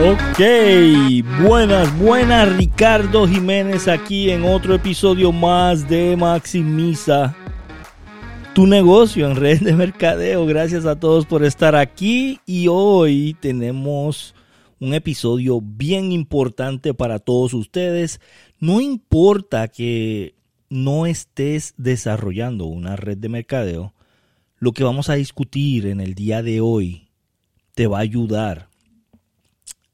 Ok, buenas, buenas, Ricardo Jiménez aquí en otro episodio más de Maximiza tu negocio en red de mercadeo. Gracias a todos por estar aquí y hoy tenemos un episodio bien importante para todos ustedes. No importa que no estés desarrollando una red de mercadeo, lo que vamos a discutir en el día de hoy te va a ayudar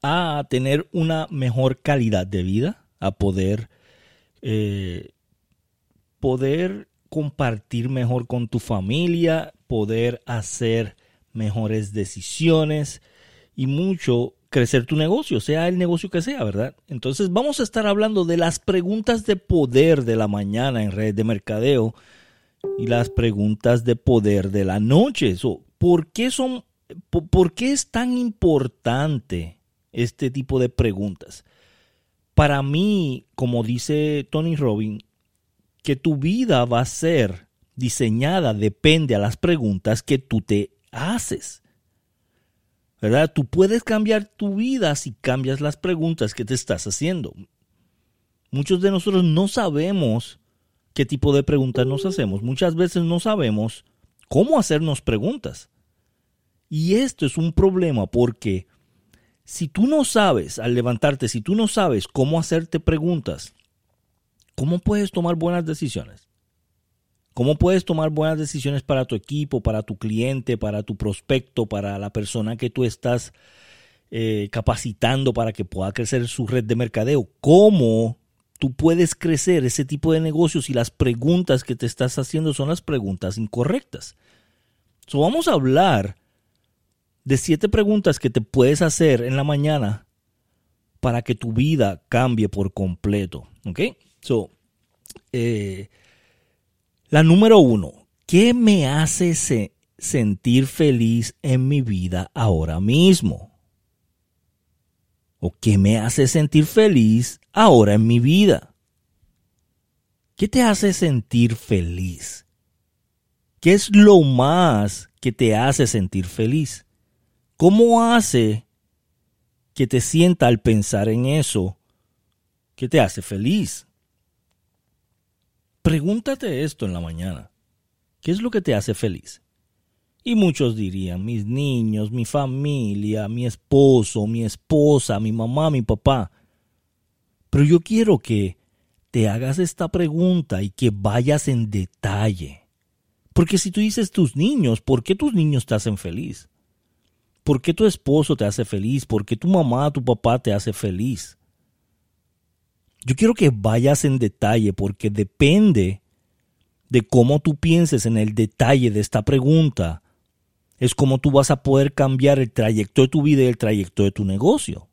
a tener una mejor calidad de vida, a poder, eh, poder compartir mejor con tu familia, poder hacer mejores decisiones y mucho crecer tu negocio, sea el negocio que sea, ¿verdad? Entonces vamos a estar hablando de las preguntas de poder de la mañana en red de mercadeo y las preguntas de poder de la noche. ¿Por qué son, por qué es tan importante este tipo de preguntas. Para mí, como dice Tony Robbins, que tu vida va a ser diseñada depende a las preguntas que tú te haces. ¿Verdad? Tú puedes cambiar tu vida si cambias las preguntas que te estás haciendo. Muchos de nosotros no sabemos qué tipo de preguntas nos hacemos. Muchas veces no sabemos cómo hacernos preguntas. Y esto es un problema porque si tú no sabes, al levantarte, si tú no sabes cómo hacerte preguntas, ¿cómo puedes tomar buenas decisiones? ¿Cómo puedes tomar buenas decisiones para tu equipo, para tu cliente, para tu prospecto, para la persona que tú estás eh, capacitando para que pueda crecer su red de mercadeo? ¿Cómo tú puedes crecer ese tipo de negocios si las preguntas que te estás haciendo son las preguntas incorrectas? So, vamos a hablar de siete preguntas que te puedes hacer en la mañana para que tu vida cambie por completo. ¿Ok? So, eh, la número uno, ¿qué me hace sentir feliz en mi vida ahora mismo? ¿O qué me hace sentir feliz ahora en mi vida? ¿Qué te hace sentir feliz? ¿Qué es lo más que te hace sentir feliz? ¿Cómo hace que te sienta al pensar en eso que te hace feliz? Pregúntate esto en la mañana. ¿Qué es lo que te hace feliz? Y muchos dirían, mis niños, mi familia, mi esposo, mi esposa, mi mamá, mi papá. Pero yo quiero que te hagas esta pregunta y que vayas en detalle. Porque si tú dices tus niños, ¿por qué tus niños te hacen feliz? ¿Por qué tu esposo te hace feliz? ¿Por qué tu mamá, tu papá te hace feliz? Yo quiero que vayas en detalle porque depende de cómo tú pienses en el detalle de esta pregunta, es como tú vas a poder cambiar el trayecto de tu vida y el trayecto de tu negocio.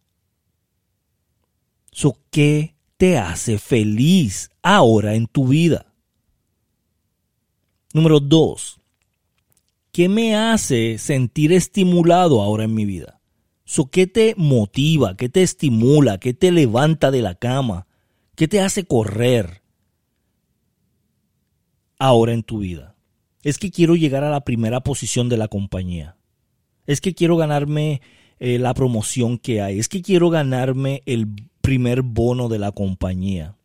So, ¿Qué te hace feliz ahora en tu vida? Número dos, ¿Qué me hace sentir estimulado ahora en mi vida? ¿Qué te motiva? ¿Qué te estimula? ¿Qué te levanta de la cama? ¿Qué te hace correr ahora en tu vida? Es que quiero llegar a la primera posición de la compañía. Es que quiero ganarme eh, la promoción que hay. Es que quiero ganarme el primer bono de la compañía.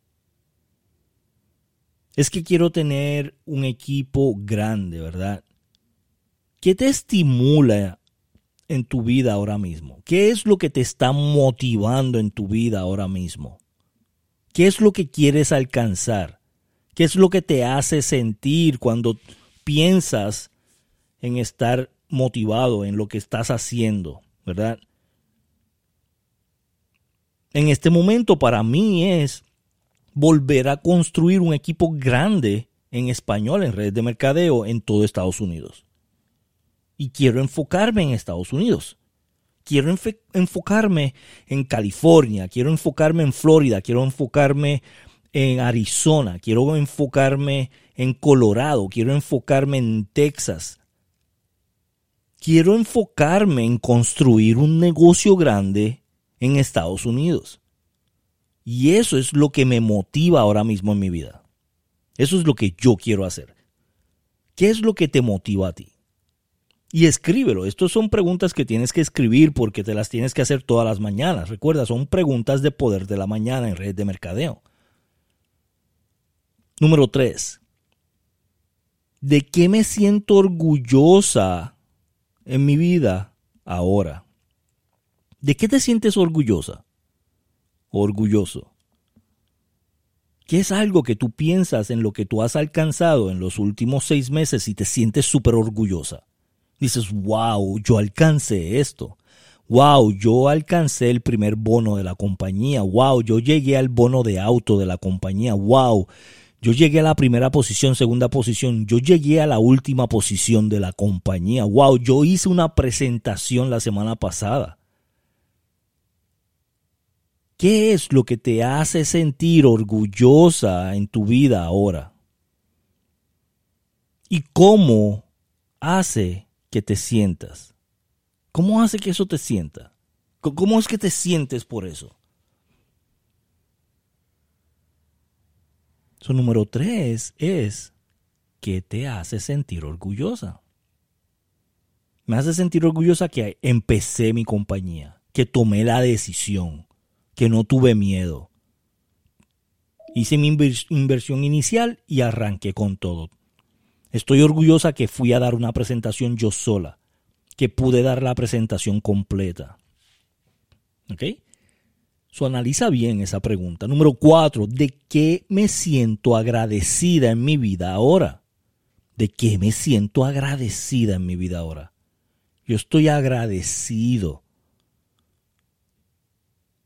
Es que quiero tener un equipo grande, ¿verdad? ¿Qué te estimula en tu vida ahora mismo? ¿Qué es lo que te está motivando en tu vida ahora mismo? ¿Qué es lo que quieres alcanzar? ¿Qué es lo que te hace sentir cuando piensas en estar motivado en lo que estás haciendo, verdad? En este momento para mí es volver a construir un equipo grande en español en redes de mercadeo en todo Estados Unidos y quiero enfocarme en Estados Unidos. Quiero enfocarme en California, quiero enfocarme en Florida, quiero enfocarme en Arizona, quiero enfocarme en Colorado, quiero enfocarme en Texas. Quiero enfocarme en construir un negocio grande en Estados Unidos. Y eso es lo que me motiva ahora mismo en mi vida. Eso es lo que yo quiero hacer. ¿Qué es lo que te motiva a ti? Y escríbelo. Estas son preguntas que tienes que escribir porque te las tienes que hacer todas las mañanas. Recuerda, son preguntas de poder de la mañana en red de mercadeo. Número 3. ¿De qué me siento orgullosa en mi vida ahora? ¿De qué te sientes orgullosa? Orgulloso. ¿Qué es algo que tú piensas en lo que tú has alcanzado en los últimos seis meses y te sientes súper orgullosa? Dices, wow, yo alcancé esto. Wow, yo alcancé el primer bono de la compañía. Wow, yo llegué al bono de auto de la compañía. Wow, yo llegué a la primera posición, segunda posición. Yo llegué a la última posición de la compañía. Wow, yo hice una presentación la semana pasada. ¿Qué es lo que te hace sentir orgullosa en tu vida ahora? ¿Y cómo hace que te sientas? ¿Cómo hace que eso te sienta? ¿Cómo es que te sientes por eso? Su número tres es ¿qué te hace sentir orgullosa? Me hace sentir orgullosa que empecé mi compañía, que tomé la decisión, que no tuve miedo. Hice mi inversión inicial y arranqué con todo. Estoy orgullosa que fui a dar una presentación yo sola, que pude dar la presentación completa. ¿Ok? So, analiza bien esa pregunta. Número cuatro, ¿de qué me siento agradecida en mi vida ahora? ¿De qué me siento agradecida en mi vida ahora? Yo estoy agradecido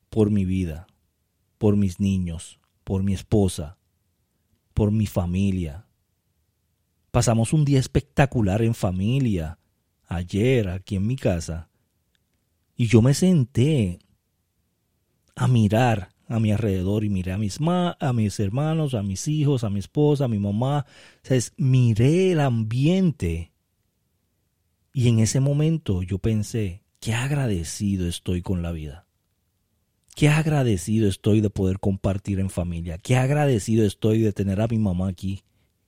por mi vida, por mis niños, por mi esposa, por mi familia. Pasamos un día espectacular en familia ayer aquí en mi casa y yo me senté a mirar a mi alrededor y miré a mis, a mis hermanos, a mis hijos, a mi esposa, a mi mamá. O miré el ambiente y en ese momento yo pensé, qué agradecido estoy con la vida. Qué agradecido estoy de poder compartir en familia. Qué agradecido estoy de tener a mi mamá aquí.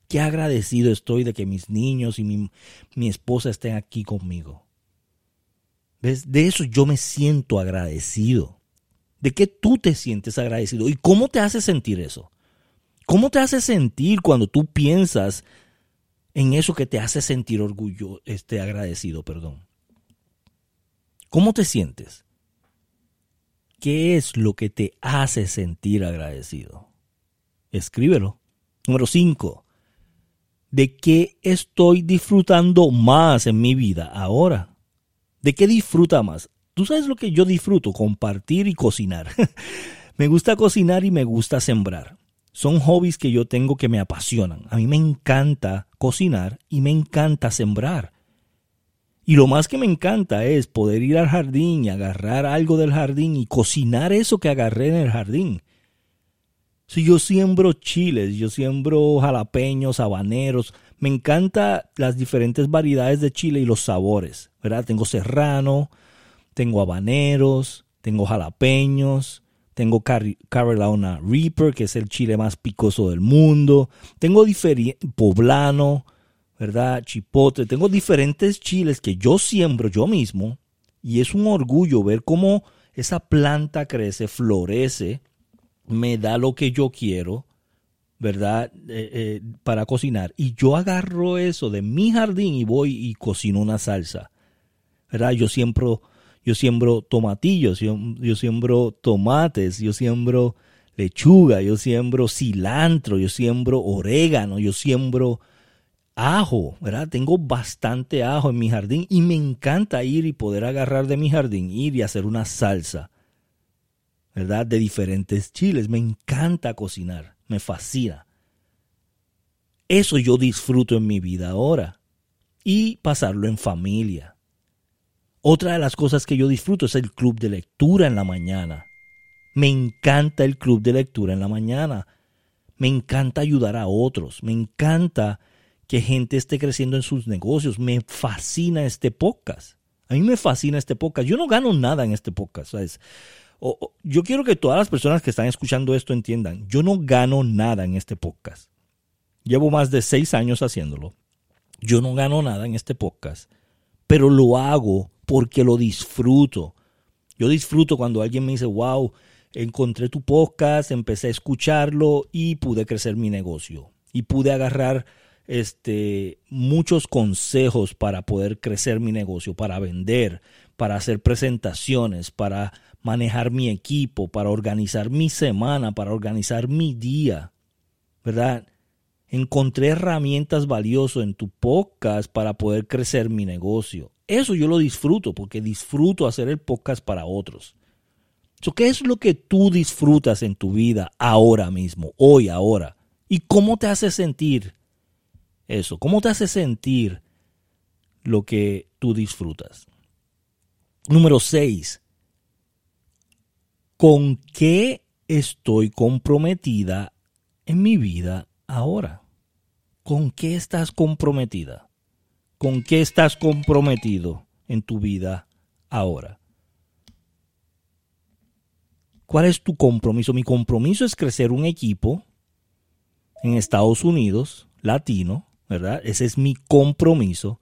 Qué agradecido estoy de que mis niños y mi, mi esposa estén aquí conmigo. ¿Ves? De eso yo me siento agradecido. ¿De qué tú te sientes agradecido? ¿Y cómo te hace sentir eso? ¿Cómo te hace sentir cuando tú piensas en eso que te hace sentir orgullo, este agradecido, perdón? ¿Cómo te sientes? ¿Qué es lo que te hace sentir agradecido? Escríbelo. Número 5. ¿De qué estoy disfrutando más en mi vida ahora? ¿De qué disfruta más? Tú sabes lo que yo disfruto, compartir y cocinar. me gusta cocinar y me gusta sembrar. Son hobbies que yo tengo que me apasionan. A mí me encanta cocinar y me encanta sembrar. Y lo más que me encanta es poder ir al jardín y agarrar algo del jardín y cocinar eso que agarré en el jardín. Si yo siembro chiles, yo siembro jalapeños, habaneros, me encanta las diferentes variedades de chile y los sabores, ¿verdad? Tengo serrano, tengo habaneros, tengo jalapeños, tengo Carolina Reaper, que es el chile más picoso del mundo, tengo poblano, ¿verdad? Chipotle. Tengo diferentes chiles que yo siembro yo mismo y es un orgullo ver cómo esa planta crece, florece, me da lo que yo quiero, ¿verdad? Eh, eh, para cocinar. Y yo agarro eso de mi jardín y voy y cocino una salsa, ¿verdad? Yo siembro, yo siembro tomatillos, yo, yo siembro tomates, yo siembro lechuga, yo siembro cilantro, yo siembro orégano, yo siembro ajo, ¿verdad? Tengo bastante ajo en mi jardín y me encanta ir y poder agarrar de mi jardín, ir y hacer una salsa, ¿verdad? De diferentes chiles. Me encanta cocinar, me fascina. Eso yo disfruto en mi vida ahora y pasarlo en familia. Otra de las cosas que yo disfruto es el club de lectura en la mañana. Me encanta el club de lectura en la mañana. Me encanta ayudar a otros. Me encanta que gente esté creciendo en sus negocios. Me fascina este podcast. A mí me fascina este podcast. Yo no gano nada en este podcast, ¿sabes? Yo quiero que todas las personas que están escuchando esto entiendan, yo no gano nada en este podcast. Llevo más de seis años haciéndolo. Yo no gano nada en este podcast, pero lo hago porque lo disfruto. Yo disfruto cuando alguien me dice, wow, encontré tu podcast, empecé a escucharlo y pude crecer mi negocio. Y pude agarrar este, muchos consejos para poder crecer mi negocio, para vender, para hacer presentaciones, para manejar mi equipo, para organizar mi semana, para organizar mi día. ¿Verdad? Encontré herramientas valiosas en tu podcast para poder crecer mi negocio. Eso yo lo disfruto porque disfruto hacer el podcast para otros. ¿Qué es lo que tú disfrutas en tu vida ahora mismo, hoy, ahora? ¿Y cómo te hace sentir eso? ¿Cómo te hace sentir lo que tú disfrutas? Número 6. ¿Con qué estoy comprometida en mi vida ahora? ¿Con qué estás comprometida? ¿Con qué estás comprometido en tu vida ahora? ¿Cuál es tu compromiso? Mi compromiso es crecer un equipo en Estados Unidos, latino, ¿verdad? Ese es mi compromiso.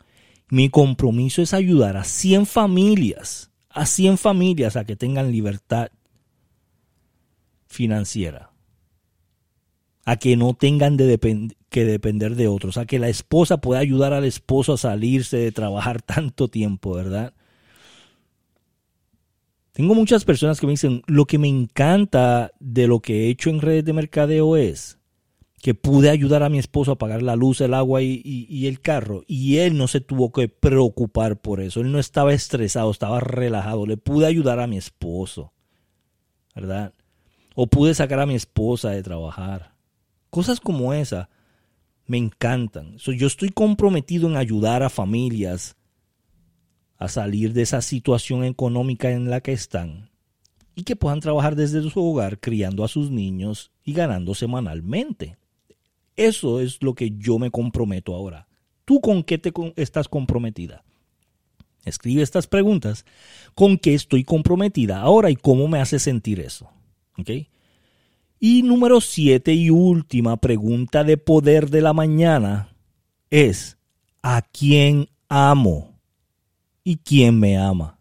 Mi compromiso es ayudar a 100 familias, a 100 familias a que tengan libertad financiera, a que no tengan que depender de otros, a que la esposa pueda ayudar al esposo a salirse de trabajar tanto tiempo, ¿verdad? Tengo muchas personas que me dicen, lo que me encanta de lo que he hecho en redes de mercadeo es que pude ayudar a mi esposo a pagar la luz, el agua y, el carro. Y él no se tuvo que preocupar por eso. Él no estaba estresado, estaba relajado. Le pude ayudar a mi esposo. ¿Verdad? O pude sacar a mi esposa de trabajar. Cosas como esa me encantan. yo estoy comprometido en ayudar a familias a salir de esa situación económica en la que están y que puedan trabajar desde su hogar criando a sus niños y ganando semanalmente. Eso es lo que yo me comprometo ahora. ¿Tú con qué te estás comprometida? Escribe estas preguntas. ¿Con qué estoy comprometida ahora y cómo me hace sentir eso? Y número siete y última pregunta de poder de la mañana es, ¿a quién amo? ¿Y quién me ama?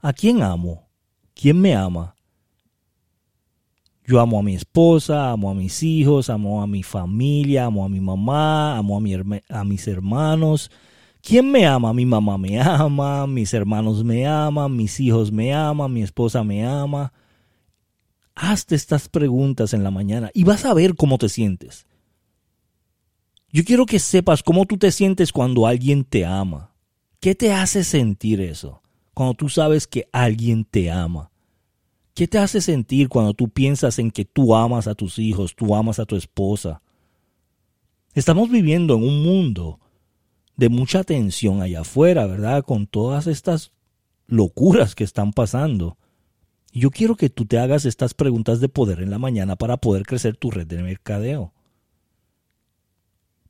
¿A quién amo? ¿Quién me ama? Yo amo a mi esposa, amo a mis hijos, amo a mi familia, amo a mi mamá, amo a, a mis hermanos. ¿Quién me ama? Mi mamá me ama, mis hermanos me aman, mis hijos me aman, mi esposa me ama. Hazte estas preguntas en la mañana y vas a ver cómo te sientes. Yo quiero que sepas cómo tú te sientes cuando alguien te ama. ¿Qué te hace sentir eso? Cuando tú sabes que alguien te ama. ¿Qué te hace sentir cuando tú piensas en que tú amas a tus hijos, tú amas a tu esposa? Estamos viviendo en un mundo de mucha tensión allá afuera, ¿verdad? Con todas estas locuras que están pasando. Yo quiero que tú te hagas estas preguntas de poder en la mañana para poder crecer tu red de mercadeo.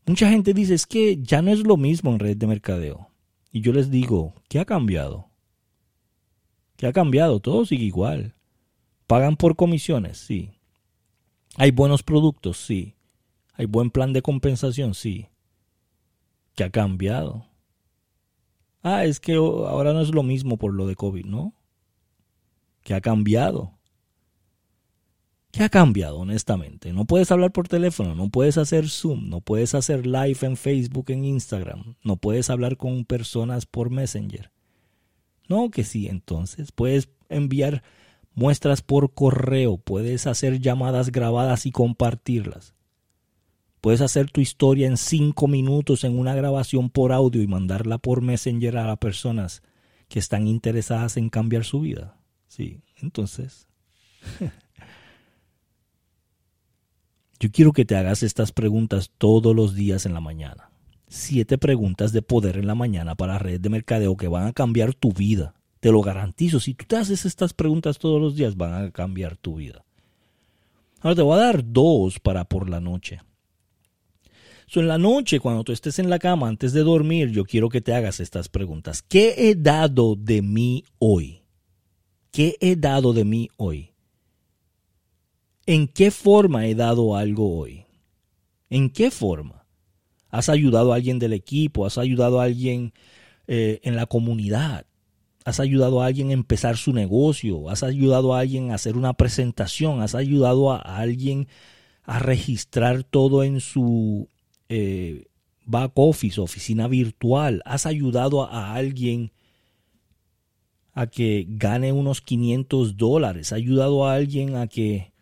Mucha gente dice es que ya no es lo mismo en red de mercadeo. Y yo les digo, ¿qué ha cambiado? ¿Qué ha cambiado? Todo sigue igual. ¿Pagan por comisiones? Sí. ¿Hay buenos productos? Sí. ¿Hay buen plan de compensación? Sí. ¿Qué ha cambiado? Ah, es que ahora no es lo mismo por lo de COVID, ¿no? ¿Qué ha cambiado? ¿Qué ha cambiado, honestamente? No puedes hablar por teléfono, no puedes hacer Zoom, no puedes hacer live en Facebook, en Instagram, no puedes hablar con personas por Messenger. No, que sí, entonces puedes enviar muestras por correo, puedes hacer llamadas grabadas y compartirlas. Puedes hacer tu historia en cinco minutos en una grabación por audio y mandarla por Messenger a las personas que están interesadas en cambiar su vida. Sí, entonces Yo quiero que te hagas estas preguntas todos los días en la mañana. Siete preguntas de poder en la mañana para redes de mercadeo que van a cambiar tu vida. Te lo garantizo. Si tú te haces estas preguntas todos los días, van a cambiar tu vida. Ahora te voy a dar dos para por la noche. So, en la noche, cuando tú estés en la cama antes de dormir, yo quiero que te hagas estas preguntas. ¿Qué he dado de mí hoy? ¿Qué he dado de mí hoy? ¿En qué forma he dado algo hoy? ¿En qué forma? ¿Has ayudado a alguien del equipo? ¿Has ayudado a alguien eh, en la comunidad? ¿Has ayudado a alguien a empezar su negocio? ¿Has ayudado a alguien a hacer una presentación? ¿Has ayudado a, alguien a registrar todo en su eh, back office, oficina virtual? ¿Has ayudado a, alguien a que gane unos 500 dólares? ¿Has ayudado a alguien a que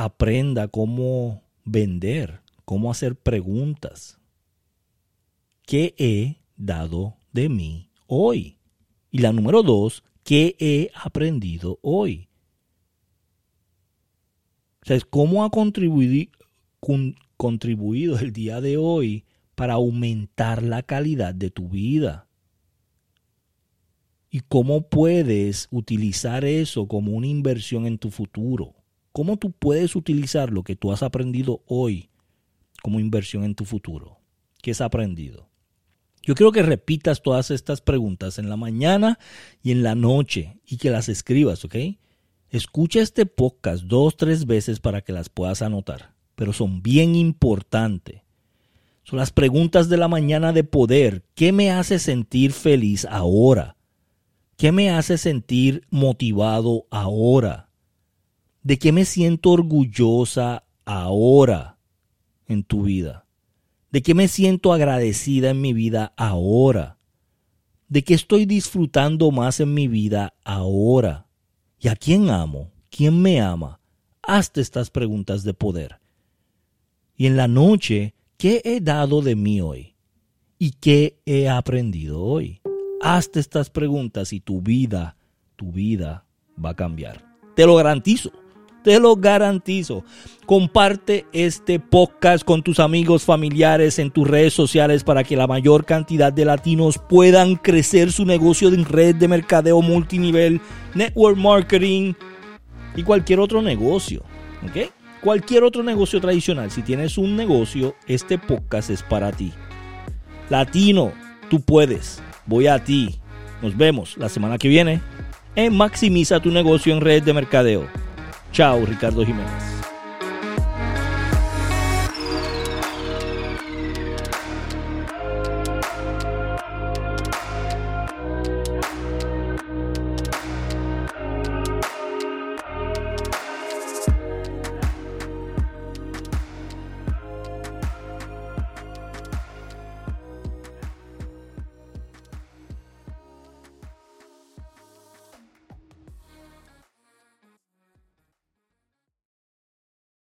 aprenda cómo vender, cómo hacer preguntas. ¿Qué he dado de mí hoy? Y la número dos, ¿qué he aprendido hoy? O sea, ¿cómo ha contribuido, contribuido el día de hoy para aumentar la calidad de tu vida? ¿Y cómo puedes utilizar eso como una inversión en tu futuro? ¿Cómo tú puedes utilizar lo que tú has aprendido hoy como inversión en tu futuro? ¿Qué has aprendido? Yo quiero que repitas todas estas preguntas en la mañana y en la noche y que las escribas, ¿ok? Escucha este podcast dos, tres veces para que las puedas anotar, pero son bien importantes. Son las preguntas de la mañana de poder. ¿Qué me hace sentir feliz ahora? ¿Qué me hace sentir motivado ahora? ¿De qué me siento orgullosa ahora en tu vida? ¿De qué me siento agradecida en mi vida ahora? ¿De qué estoy disfrutando más en mi vida ahora? ¿Y a quién amo? ¿Quién me ama? Hazte estas preguntas de poder. Y en la noche, ¿qué he dado de mí hoy? ¿Y qué he aprendido hoy? Hazte estas preguntas y tu vida, tu vida va a cambiar. Te lo garantizo. Te lo garantizo. Comparte este podcast con tus amigos familiares en tus redes sociales para que la mayor cantidad de latinos puedan crecer su negocio en red de mercadeo multinivel, network marketing y cualquier otro negocio. ¿Ok? Cualquier otro negocio tradicional. Si tienes un negocio, este podcast es para ti. Latino, tú puedes. Voy a ti. Nos vemos la semana que viene en Maximiza tu negocio en red de mercadeo. Chao, Ricardo Jiménez.